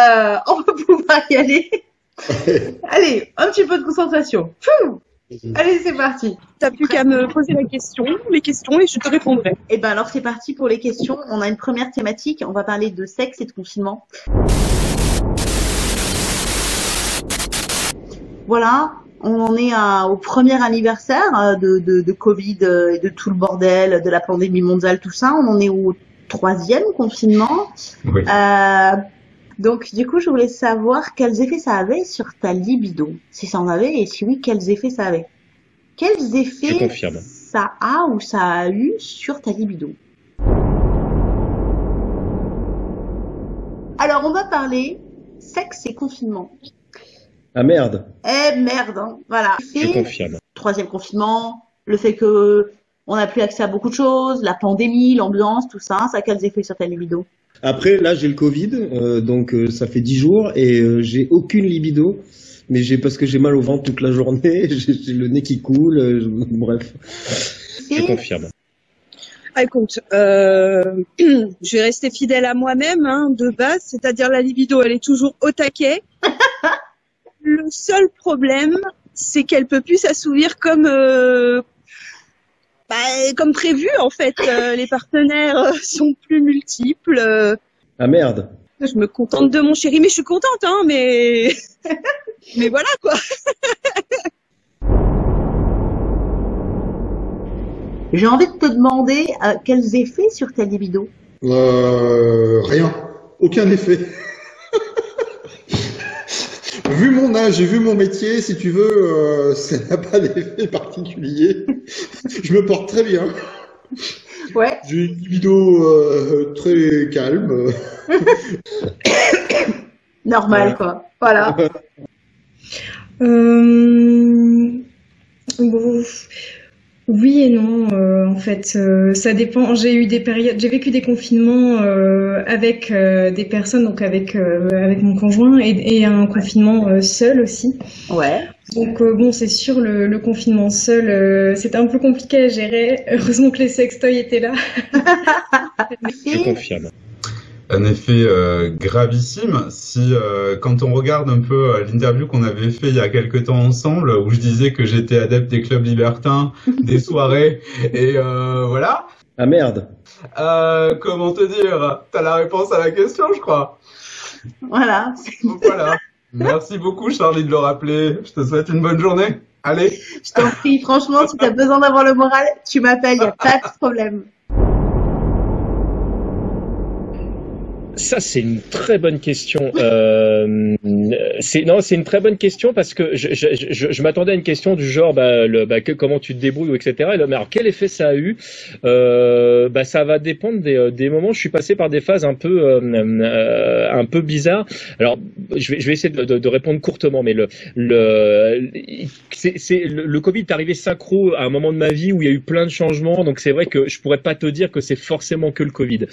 Euh, on va pouvoir y aller. Allez, un petit peu de concentration. Allez, c'est parti. T'as plus qu'à me poser la question, les questions, et je te répondrai. Et eh ben alors c'est parti pour les questions. On a une première thématique. On va parler de sexe et de confinement. Voilà, on en est au premier anniversaire euh, de, de, Covid et de tout le bordel, de la pandémie mondiale, tout ça. On en est au troisième confinement. Oui. Euh, donc, du coup, je voulais savoir quels effets ça avait sur ta libido. Si ça en avait, et si oui, quels effets ça avait. Quels effets ça a ou ça a eu sur ta libido? Alors, on va parler sexe et confinement. Ah merde. Eh merde, hein. voilà. Je confirme. Troisième confinement, le fait que on n'a plus accès à beaucoup de choses, la pandémie, l'ambiance, tout ça, ça a quels effets sur ta libido Après, là, j'ai le Covid, euh, donc euh, ça fait dix jours et euh, j'ai aucune libido. Mais j'ai parce que j'ai mal au ventre toute la journée, j'ai le nez qui coule, bref. Je confirme. Ah, écoute, je vais rester fidèle à moi-même hein, de base, c'est-à-dire la libido, elle est toujours au taquet. le seul problème, c'est qu'elle peut plus s'assouvir comme euh, bah, comme prévu en fait. Euh, les partenaires euh, sont plus multiples. Ah merde. Je me contente de mon chéri, mais je suis contente, hein, mais mais voilà quoi. J'ai envie de te demander quels effets sur ta libido? rien, aucun effet vu mon âge et vu mon métier, si tu veux, euh, ça n'a pas d'effet particulier. je me porte très bien. Ouais. J'ai une vidéo euh, très calme. Normal, quoi. Voilà. Euh... Oui et non, euh, en fait, euh, ça dépend. J'ai eu des périodes, j'ai vécu des confinements euh, avec des personnes, donc avec avec mon conjoint, et, un confinement seul aussi. Ouais. Donc bon, c'est sûr, le, le confinement seul, c'était un peu compliqué à gérer. Heureusement que les sextoys étaient là. Je confirme un effet euh, gravissime. Si euh, quand on regarde un peu euh, l'interview qu'on avait fait il y a quelque temps ensemble, où je disais que j'étais adepte des clubs libertins, des soirées, et voilà. Ah merde. comment te dire? T'as la réponse à la question, je crois. Voilà. voilà. Merci beaucoup, Charlie, de le rappeler. Je te souhaite une bonne journée. Allez. Je t'en prie, franchement, si t'as besoin d'avoir le moral, tu m'appelles, y a pas de problème. Ça, c'est une très bonne question. Euh, non, c'est une très bonne question parce que je, m'attendais à une question du genre, bah, bah, que, comment tu te débrouilles, etc. Mais alors, quel effet ça a eu? Euh, bah, ça va dépendre des, euh, des moments. Je suis passé par des phases un peu, un peu bizarres. Alors, je vais, essayer de, répondre courtement, mais le, le, le, Covid est arrivé synchro à un moment de ma vie où il y a eu plein de changements. Donc, c'est vrai que je pourrais pas te dire que c'est forcément que le Covid.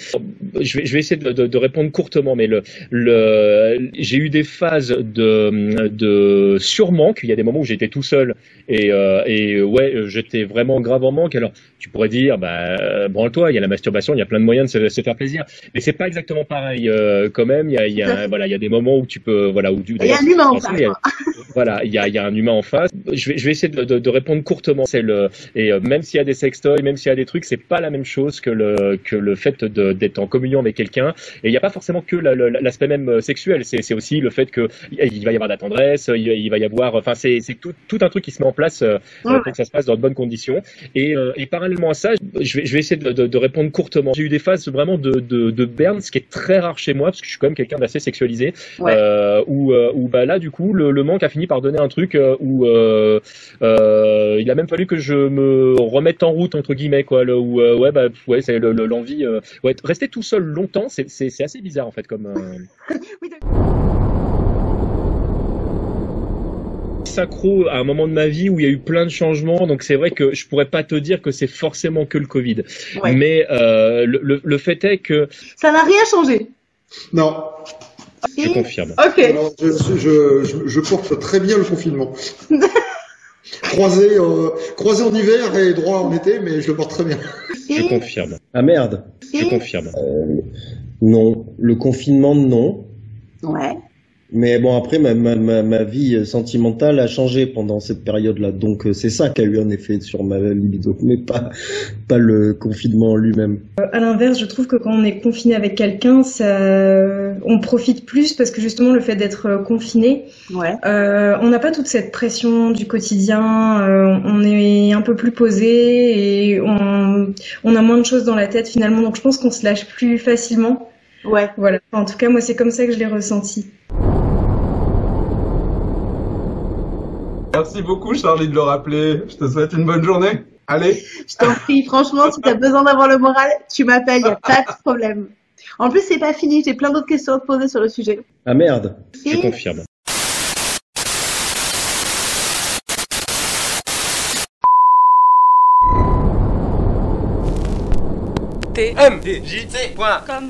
Je vais, essayer de répondre courtement, mais le, le, j'ai eu des phases de, de surmanque. Il y a des moments où j'étais tout seul et, euh, et ouais, j'étais vraiment grave en manque. Alors, tu pourrais dire, bah, branle-toi, il y a la masturbation, il y a plein de moyens de se, faire plaisir. Mais c'est pas exactement pareil euh, quand même. Il y a, il y a voilà, il y a des moments où tu peux, voilà, où tu. Il y a un humain en face. voilà, il y a, il y a un humain en face. Je vais, je vais essayer de, de, de répondre courtement. C'est le et euh, même s'il y a des sextoys, même s'il y a des trucs, c'est pas la même chose que le que le fait d'être en communion avec quelqu'un. Et il a pas forcément que l'aspect même euh, sexuel. C'est aussi le fait que il va y avoir de la tendresse, il, va y avoir, enfin c'est tout, tout un truc qui se met en place euh, pour que ça se passe dans de bonnes conditions. Et, et parallèlement à ça, je vais, je vais essayer de, de, de répondre courtement. J'ai eu des phases vraiment de, de, de berne, ce qui est très rare chez moi parce que je suis quand même quelqu'un d'assez sexualisé. Euh, où, où bah là du coup le, le manque a fini par donner un truc où euh, il a même fallu que je me remette en route entre guillemets quoi. Le, où ouais bah ouais c'est l'envie. ouais, rester tout seul longtemps, c'est assez bizarre en fait comme. Euh, synchro à un moment de ma vie où il y a eu plein de changements, donc c'est vrai que je pourrais pas te dire que c'est forcément que le Covid. Mais euh, le, le, fait est que ça n'a rien changé. Non. Je confirme. Ok. je, je, je, porte très bien le confinement. croisé, euh, croisé en hiver et droit en été, mais je le porte très bien. Je confirme. Ah merde. Je confirme. Euh, non, le confinement, non. Ouais. Mais bon, après, ma, ma, ma, vie sentimentale a changé pendant cette période-là. Donc, euh, c'est ça qui a eu un effet sur ma libido, mais pas, pas le confinement lui-même. Euh, à l'inverse, je trouve que quand on est confiné avec quelqu'un, ça, on profite plus parce que justement, le fait d'être euh, confiné, ouais. euh, on n'a pas toute cette pression du quotidien, euh, on est un peu plus posé et on, on a moins de choses dans la tête finalement. Donc, je pense qu'on se lâche plus facilement. Ouais. Voilà. En tout cas, moi, c'est comme ça que je l'ai ressenti. Merci beaucoup, Charlie, de le rappeler. Je te souhaite une bonne journée. Allez. Je t'en prie, franchement, si tu as besoin d'avoir le moral, tu m'appelles, il n'y a pas de problème. En plus, c'est pas fini, j'ai plein d'autres questions à te poser sur le sujet. Ah merde. Je confirme. tmdjc.com